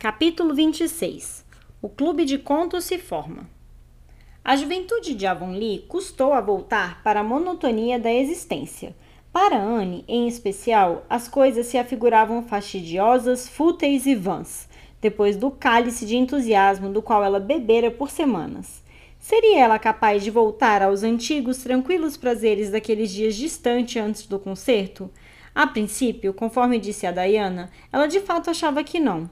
Capítulo 26 O Clube de Contos se forma. A juventude de Avonlea custou a voltar para a monotonia da existência. Para Anne, em especial, as coisas se afiguravam fastidiosas, fúteis e vãs, depois do cálice de entusiasmo do qual ela bebera por semanas. Seria ela capaz de voltar aos antigos tranquilos prazeres daqueles dias distantes antes do concerto? A princípio, conforme disse a Diana, ela de fato achava que não.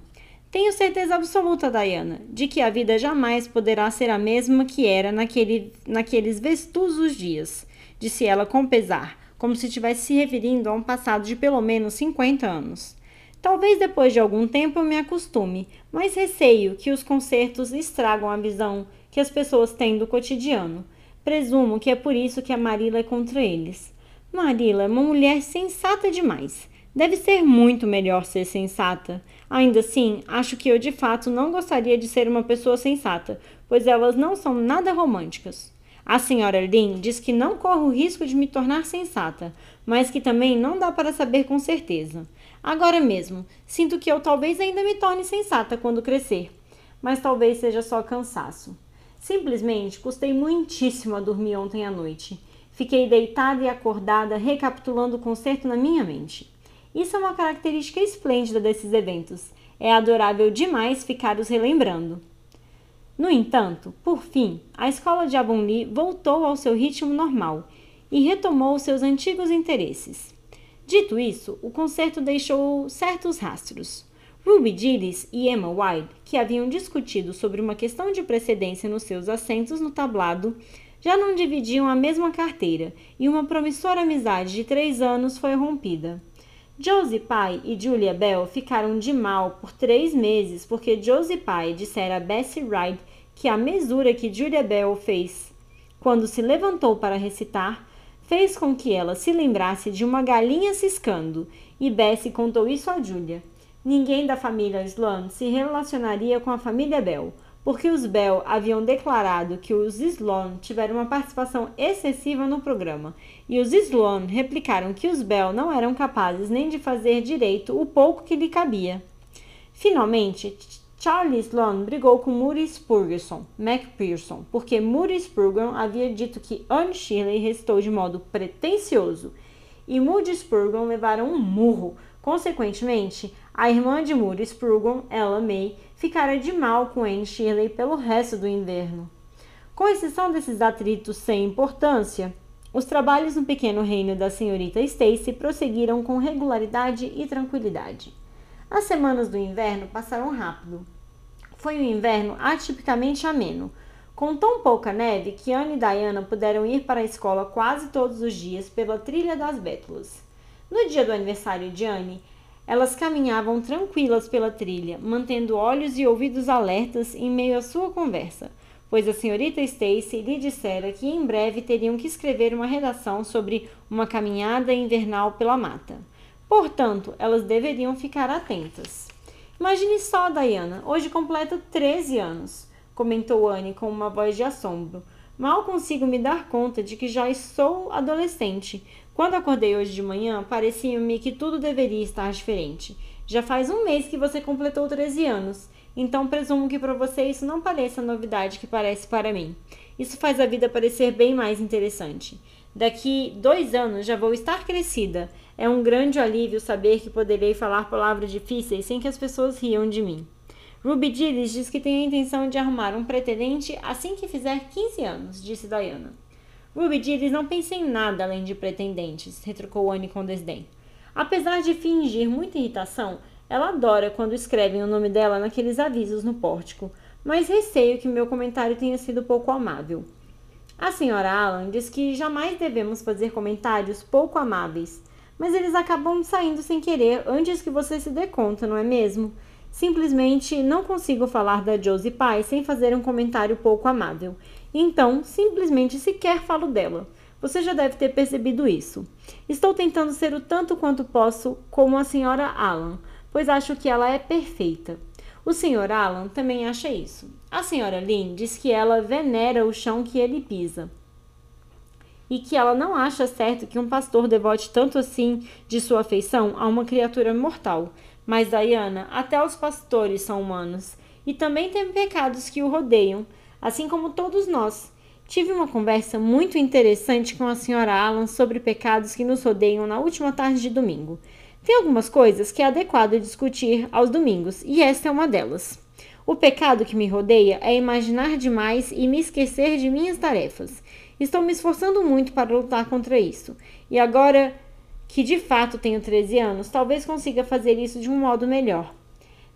Tenho certeza absoluta, Diana, de que a vida jamais poderá ser a mesma que era naquele, naqueles vestuosos dias, disse ela com pesar, como se estivesse se referindo a um passado de pelo menos 50 anos. Talvez depois de algum tempo eu me acostume, mas receio que os concertos estragam a visão que as pessoas têm do cotidiano. Presumo que é por isso que a Marila é contra eles. Marila é uma mulher sensata demais. Deve ser muito melhor ser sensata. Ainda assim, acho que eu de fato não gostaria de ser uma pessoa sensata, pois elas não são nada românticas. A senhora Lin diz que não corro o risco de me tornar sensata, mas que também não dá para saber com certeza. Agora mesmo, sinto que eu talvez ainda me torne sensata quando crescer, mas talvez seja só cansaço. Simplesmente custei muitíssimo a dormir ontem à noite. Fiquei deitada e acordada, recapitulando o concerto na minha mente. Isso é uma característica esplêndida desses eventos. É adorável demais ficar os relembrando. No entanto, por fim, a escola de Avonlea voltou ao seu ritmo normal e retomou seus antigos interesses. Dito isso, o concerto deixou certos rastros. Ruby Gillis e Emma Wilde, que haviam discutido sobre uma questão de precedência nos seus assentos no tablado, já não dividiam a mesma carteira e uma promissora amizade de três anos foi rompida. Josie Pye e Julia Bell ficaram de mal por três meses porque Josie Pye dissera a Bessie Wright que a mesura que Julia Bell fez quando se levantou para recitar fez com que ela se lembrasse de uma galinha ciscando, e Bessie contou isso a Julia. Ninguém da família Sloan se relacionaria com a família Bell, porque os Bell haviam declarado que os Sloan tiveram uma participação excessiva no programa, e os Sloan replicaram que os Bell não eram capazes nem de fazer direito o pouco que lhe cabia. Finalmente, Charlie Sloan brigou com Moody Spurgeon MacPherson, porque Moody Spurgeon havia dito que Anne Shirley restou de modo pretensioso, e Moody Spurgeon levaram um murro. Consequentemente, a irmã de Moody Spurgeon, Ella May, ficara de mal com Anne Shirley pelo resto do inverno. Com exceção desses atritos sem importância, os trabalhos no pequeno reino da senhorita Stacy prosseguiram com regularidade e tranquilidade. As semanas do inverno passaram rápido. Foi um inverno atipicamente ameno, com tão pouca neve que Anne e Diana puderam ir para a escola quase todos os dias pela trilha das Bétulas. No dia do aniversário de Anne, elas caminhavam tranquilas pela trilha, mantendo olhos e ouvidos alertas em meio à sua conversa, pois a senhorita Stacy lhe dissera que em breve teriam que escrever uma redação sobre uma caminhada invernal pela mata. Portanto, elas deveriam ficar atentas. Imagine só, Diana, hoje completa 13 anos, comentou Anne com uma voz de assombro. Mal consigo me dar conta de que já sou adolescente, quando acordei hoje de manhã, parecia-me que tudo deveria estar diferente. Já faz um mês que você completou 13 anos, então presumo que para você isso não pareça a novidade que parece para mim. Isso faz a vida parecer bem mais interessante. Daqui dois anos já vou estar crescida. É um grande alívio saber que poderei falar palavras difíceis sem que as pessoas riam de mim. Ruby Gillis diz que tem a intenção de arrumar um pretendente assim que fizer 15 anos, disse Diana. Ruby Gillis não pensa em nada além de pretendentes, retrucou Anne com desdém. Apesar de fingir muita irritação, ela adora quando escrevem o nome dela naqueles avisos no pórtico, mas receio que meu comentário tenha sido pouco amável. A senhora Allan diz que jamais devemos fazer comentários pouco amáveis, mas eles acabam saindo sem querer antes que você se dê conta, não é mesmo? Simplesmente não consigo falar da Josie Pye sem fazer um comentário pouco amável. Então, simplesmente sequer falo dela. Você já deve ter percebido isso. Estou tentando ser o tanto quanto posso como a senhora Allan, pois acho que ela é perfeita. O senhor Allan também acha isso. A senhora Lynn diz que ela venera o chão que ele pisa. E que ela não acha certo que um pastor devote tanto assim de sua afeição a uma criatura mortal. Mas, Diana, até os pastores são humanos e também têm pecados que o rodeiam, assim como todos nós. Tive uma conversa muito interessante com a senhora Alan sobre pecados que nos rodeiam na última tarde de domingo. Tem algumas coisas que é adequado discutir aos domingos, e esta é uma delas. O pecado que me rodeia é imaginar demais e me esquecer de minhas tarefas. Estou me esforçando muito para lutar contra isso. E agora que de fato tenho 13 anos, talvez consiga fazer isso de um modo melhor.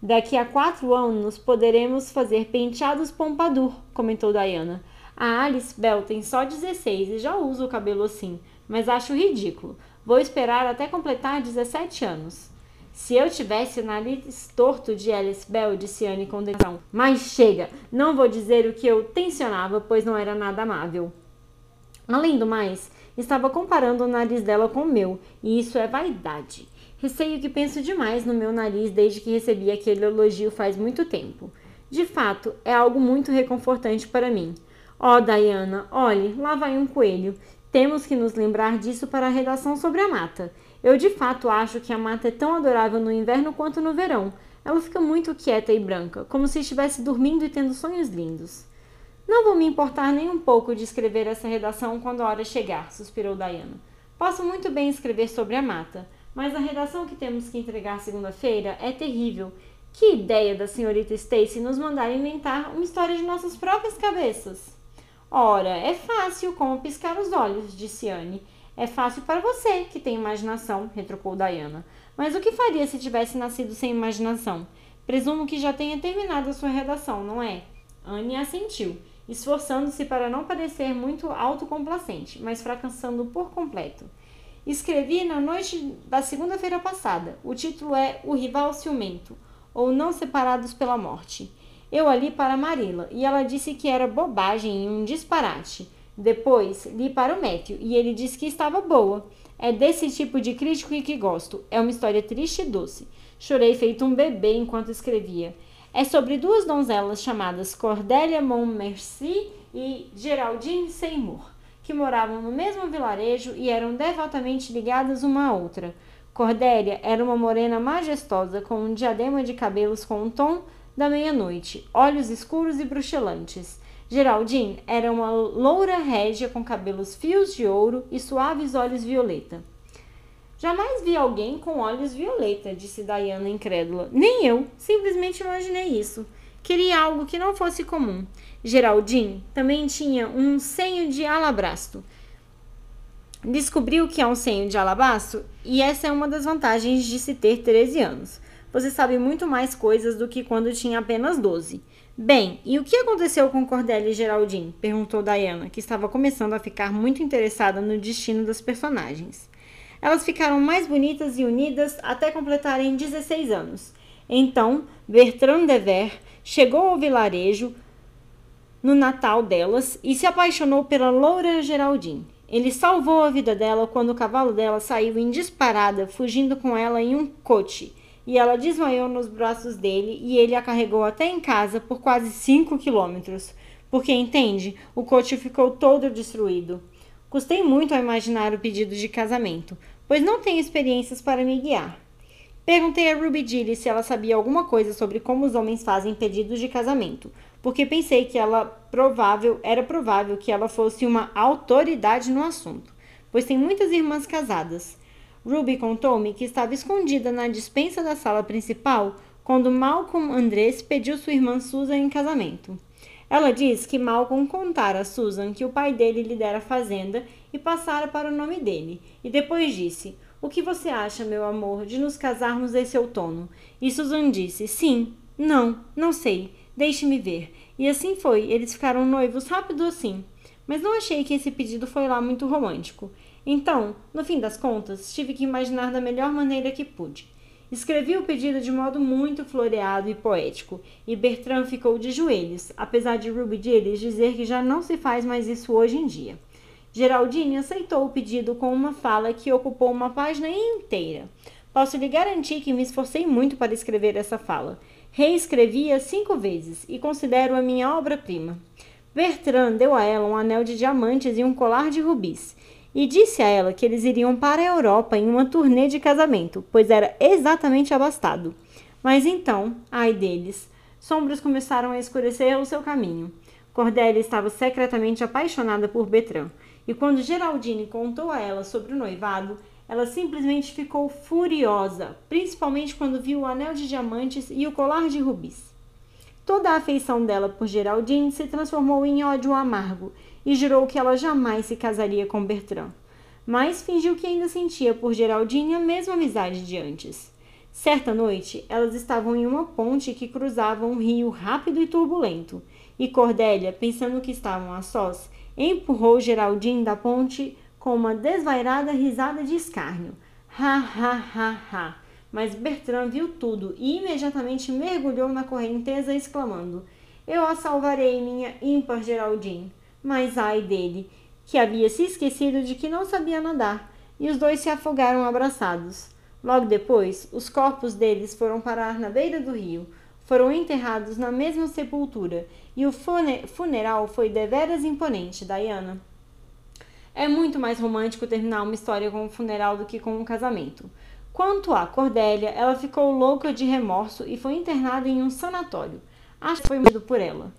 Daqui a quatro anos poderemos fazer penteados pompadour, comentou Diana. A Alice Bell tem só 16 e já usa o cabelo assim, mas acho ridículo. Vou esperar até completar 17 anos. Se eu tivesse o nariz torto de Alice Bell, disse Anne com decisão. Mas chega, não vou dizer o que eu tensionava, pois não era nada amável. Além do mais, estava comparando o nariz dela com o meu, e isso é vaidade. Receio que penso demais no meu nariz desde que recebi aquele elogio faz muito tempo. De fato, é algo muito reconfortante para mim. Oh, Diana, olhe, lá vai um coelho. Temos que nos lembrar disso para a redação sobre a mata. Eu de fato acho que a mata é tão adorável no inverno quanto no verão. Ela fica muito quieta e branca, como se estivesse dormindo e tendo sonhos lindos. Não vou me importar nem um pouco de escrever essa redação quando a hora chegar, suspirou Diana. Posso muito bem escrever sobre a mata, mas a redação que temos que entregar segunda-feira é terrível. Que ideia da senhorita Stacy nos mandar inventar uma história de nossas próprias cabeças. Ora, é fácil como piscar os olhos, disse Anne. É fácil para você, que tem imaginação, retrucou Diana. Mas o que faria se tivesse nascido sem imaginação? Presumo que já tenha terminado a sua redação, não é? Anne assentiu, esforçando-se para não parecer muito autocomplacente, mas fracassando por completo. Escrevi na noite da segunda-feira passada. O título é O Rival Ciumento, ou Não Separados pela Morte. Eu a li para Marilla, e ela disse que era bobagem e um disparate. Depois li para o Matthew e ele disse que estava boa. É desse tipo de crítico que gosto. É uma história triste e doce. Chorei feito um bebê enquanto escrevia. É sobre duas donzelas chamadas Cordélia Montmercy e Geraldine Seymour, que moravam no mesmo vilarejo e eram devotamente ligadas uma à outra. Cordélia era uma morena majestosa com um diadema de cabelos com um tom da meia-noite, olhos escuros e bruxelantes. Geraldine era uma loura régia com cabelos fios de ouro e suaves olhos violeta. Jamais vi alguém com olhos violeta, disse Diana incrédula. Nem eu, simplesmente imaginei isso. Queria algo que não fosse comum. Geraldine também tinha um senho de alabastro. Descobriu que é um senho de alabastro e essa é uma das vantagens de se ter 13 anos. Você sabe muito mais coisas do que quando tinha apenas 12. Bem, e o que aconteceu com Cordélia e Geraldine? perguntou Diana, que estava começando a ficar muito interessada no destino das personagens. Elas ficaram mais bonitas e unidas até completarem 16 anos. Então, Bertrand de Ver chegou ao vilarejo no Natal delas e se apaixonou pela loura Geraldine. Ele salvou a vida dela quando o cavalo dela saiu em disparada, fugindo com ela em um coche e ela desmaiou nos braços dele e ele a carregou até em casa por quase 5 quilômetros. Porque, entende, o coche ficou todo destruído. Custei muito a imaginar o pedido de casamento, pois não tenho experiências para me guiar. Perguntei a Ruby Gilly se ela sabia alguma coisa sobre como os homens fazem pedidos de casamento, porque pensei que ela provável era provável que ela fosse uma autoridade no assunto, pois tem muitas irmãs casadas. Ruby contou-me que estava escondida na dispensa da sala principal quando Malcolm Andrés pediu sua irmã Susan em casamento. Ela diz que Malcolm contara a Susan que o pai dele lhe dera a fazenda e passara para o nome dele, e depois disse: O que você acha, meu amor, de nos casarmos esse outono? E Susan disse: Sim, não, não sei, deixe-me ver. E assim foi, eles ficaram noivos rápido assim. Mas não achei que esse pedido foi lá muito romântico. Então, no fim das contas, tive que imaginar da melhor maneira que pude. Escrevi o pedido de modo muito floreado e poético, e Bertrand ficou de joelhos, apesar de Ruby Gillis dizer que já não se faz mais isso hoje em dia. Geraldine aceitou o pedido com uma fala que ocupou uma página inteira. Posso lhe garantir que me esforcei muito para escrever essa fala. Reescrevi-a cinco vezes e considero a minha obra-prima. Bertrand deu a ela um anel de diamantes e um colar de rubis e disse a ela que eles iriam para a Europa em uma turnê de casamento, pois era exatamente abastado. Mas então, ai deles, sombras começaram a escurecer o seu caminho. Cordélia estava secretamente apaixonada por Bertrand, e quando Geraldine contou a ela sobre o noivado, ela simplesmente ficou furiosa, principalmente quando viu o anel de diamantes e o colar de rubis. Toda a afeição dela por Geraldine se transformou em ódio amargo e jurou que ela jamais se casaria com Bertrand. Mas fingiu que ainda sentia por Geraldine a mesma amizade de antes. Certa noite, elas estavam em uma ponte que cruzava um rio rápido e turbulento, e Cordélia, pensando que estavam a sós, empurrou Geraldine da ponte com uma desvairada risada de escárnio. Ha, ha, ha, ha. Mas Bertrand viu tudo e imediatamente mergulhou na correnteza, exclamando: Eu a salvarei, minha ímpar Geraldine. Mas ai dele, que havia se esquecido de que não sabia nadar, e os dois se afogaram abraçados. Logo depois, os corpos deles foram parar na beira do rio, foram enterrados na mesma sepultura, e o funeral foi deveras imponente, Diana. É muito mais romântico terminar uma história com um funeral do que com um casamento. Quanto a Cordélia, ela ficou louca de remorso e foi internada em um sanatório. Acho que foi medo por ela.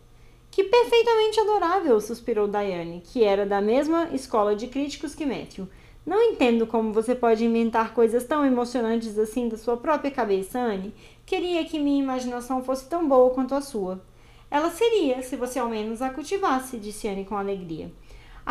Que perfeitamente adorável, suspirou Diane, que era da mesma escola de críticos que Matthew. Não entendo como você pode inventar coisas tão emocionantes assim da sua própria cabeça, Anne. Queria que minha imaginação fosse tão boa quanto a sua. Ela seria, se você ao menos a cultivasse, disse Anne com alegria.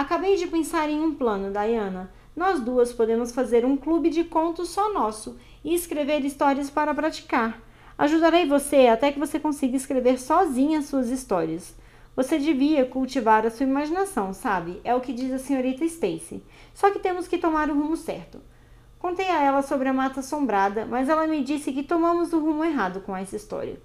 Acabei de pensar em um plano, Diana. Nós duas podemos fazer um clube de contos só nosso e escrever histórias para praticar. Ajudarei você até que você consiga escrever sozinha suas histórias. Você devia cultivar a sua imaginação, sabe? É o que diz a senhorita Stacy. Só que temos que tomar o rumo certo. Contei a ela sobre a mata assombrada, mas ela me disse que tomamos o rumo errado com essa história.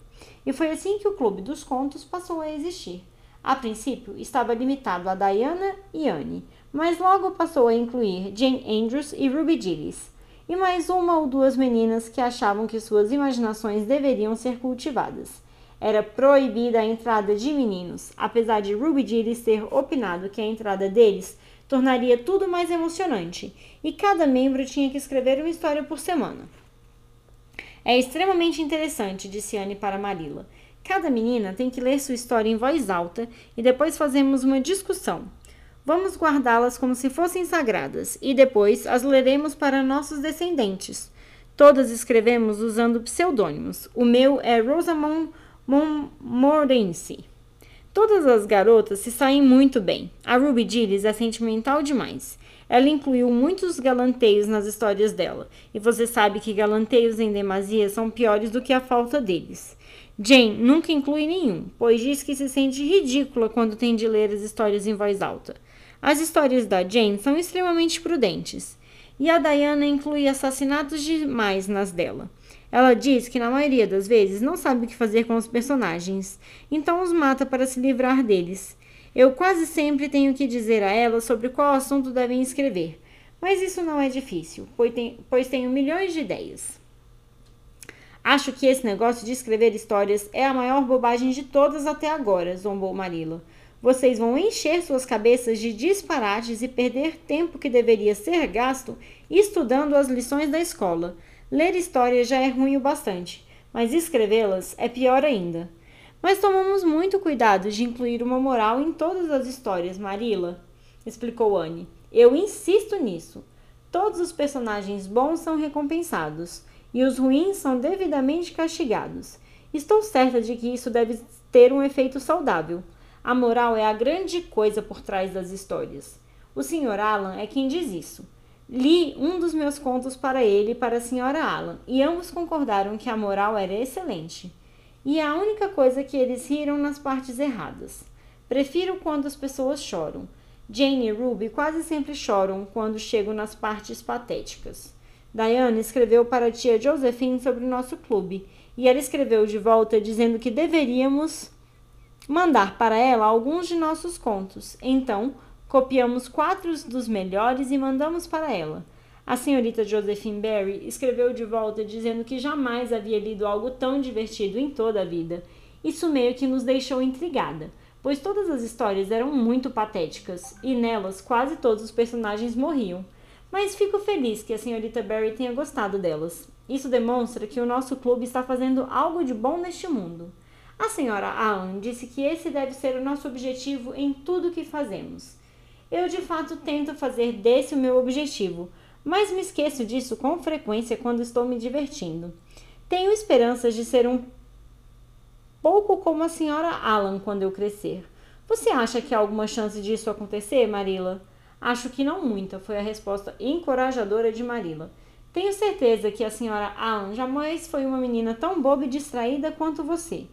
E foi assim que o Clube dos Contos passou a existir. A princípio, estava limitado a Diana e Anne, mas logo passou a incluir Jane Andrews e Ruby Gillis, e mais uma ou duas meninas que achavam que suas imaginações deveriam ser cultivadas. Era proibida a entrada de meninos, apesar de Ruby Gillis ter opinado que a entrada deles tornaria tudo mais emocionante, e cada membro tinha que escrever uma história por semana. É extremamente interessante, disse Anne para Marilla. Cada menina tem que ler sua história em voz alta e depois fazemos uma discussão. Vamos guardá-las como se fossem sagradas e depois as leremos para nossos descendentes. Todas escrevemos usando pseudônimos. O meu é Rosamond Montmorency. Todas as garotas se saem muito bem. A Ruby Gillis é sentimental demais. Ela incluiu muitos galanteios nas histórias dela, e você sabe que galanteios em demasia são piores do que a falta deles. Jane nunca inclui nenhum, pois diz que se sente ridícula quando tem de ler as histórias em voz alta. As histórias da Jane são extremamente prudentes, e a Diana inclui assassinatos demais nas dela. Ela diz que na maioria das vezes não sabe o que fazer com os personagens, então os mata para se livrar deles. Eu quase sempre tenho que dizer a ela sobre qual assunto devem escrever, mas isso não é difícil, pois tenho milhões de ideias. Acho que esse negócio de escrever histórias é a maior bobagem de todas até agora, zombou Marilla. Vocês vão encher suas cabeças de disparates e perder tempo que deveria ser gasto estudando as lições da escola. Ler histórias já é ruim o bastante, mas escrevê-las é pior ainda. Mas tomamos muito cuidado de incluir uma moral em todas as histórias, Marila, explicou Anne. Eu insisto nisso. Todos os personagens bons são recompensados e os ruins são devidamente castigados. Estou certa de que isso deve ter um efeito saudável. A moral é a grande coisa por trás das histórias. O Sr. Alan é quem diz isso. Li um dos meus contos para ele e para a senhora Alan, e ambos concordaram que a moral era excelente. E é a única coisa que eles riram nas partes erradas. Prefiro quando as pessoas choram. Jane e Ruby quase sempre choram quando chegam nas partes patéticas. Diana escreveu para a tia Josephine sobre o nosso clube, e ela escreveu de volta dizendo que deveríamos mandar para ela alguns de nossos contos. Então, Copiamos quatro dos melhores e mandamos para ela. A senhorita Josephine Barry escreveu de volta dizendo que jamais havia lido algo tão divertido em toda a vida. Isso meio que nos deixou intrigada, pois todas as histórias eram muito patéticas e nelas quase todos os personagens morriam. Mas fico feliz que a senhorita Barry tenha gostado delas. Isso demonstra que o nosso clube está fazendo algo de bom neste mundo. A senhora Allen disse que esse deve ser o nosso objetivo em tudo que fazemos. Eu de fato tento fazer desse o meu objetivo, mas me esqueço disso com frequência quando estou me divertindo. Tenho esperanças de ser um pouco como a senhora Allen quando eu crescer. Você acha que há alguma chance disso acontecer, Marila? Acho que não muita, foi a resposta encorajadora de Marila. Tenho certeza que a senhora Allen jamais foi uma menina tão boba e distraída quanto você.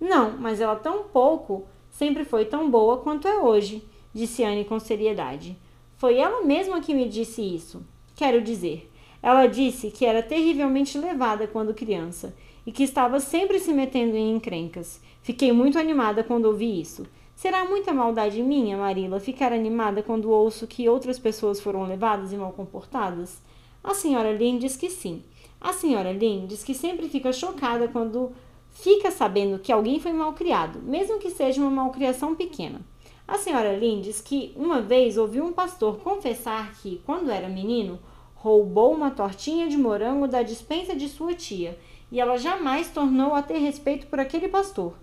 Não, mas ela tão pouco sempre foi tão boa quanto é hoje, disse Anne com seriedade. Foi ela mesma que me disse isso. Quero dizer, ela disse que era terrivelmente levada quando criança e que estava sempre se metendo em encrencas. Fiquei muito animada quando ouvi isso. Será muita maldade minha, Marila, ficar animada quando ouço que outras pessoas foram levadas e mal comportadas? A senhora Lynn diz que sim. A senhora Lynn diz que sempre fica chocada quando fica sabendo que alguém foi mal criado, mesmo que seja uma malcriação pequena. A senhora Lynn diz que uma vez ouviu um pastor confessar que, quando era menino, roubou uma tortinha de morango da dispensa de sua tia e ela jamais tornou a ter respeito por aquele pastor.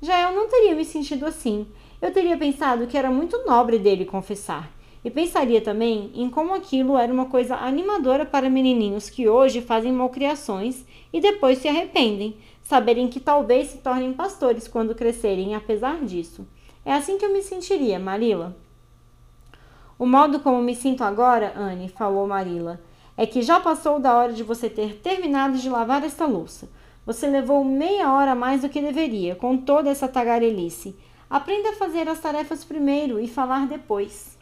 Já eu não teria me sentido assim. Eu teria pensado que era muito nobre dele confessar. E pensaria também em como aquilo era uma coisa animadora para menininhos que hoje fazem malcriações e depois se arrependem, saberem que talvez se tornem pastores quando crescerem, apesar disso. É assim que eu me sentiria, Marila. O modo como me sinto agora, Anne, falou Marila, é que já passou da hora de você ter terminado de lavar esta louça. Você levou meia hora a mais do que deveria, com toda essa tagarelice. Aprenda a fazer as tarefas primeiro e falar depois.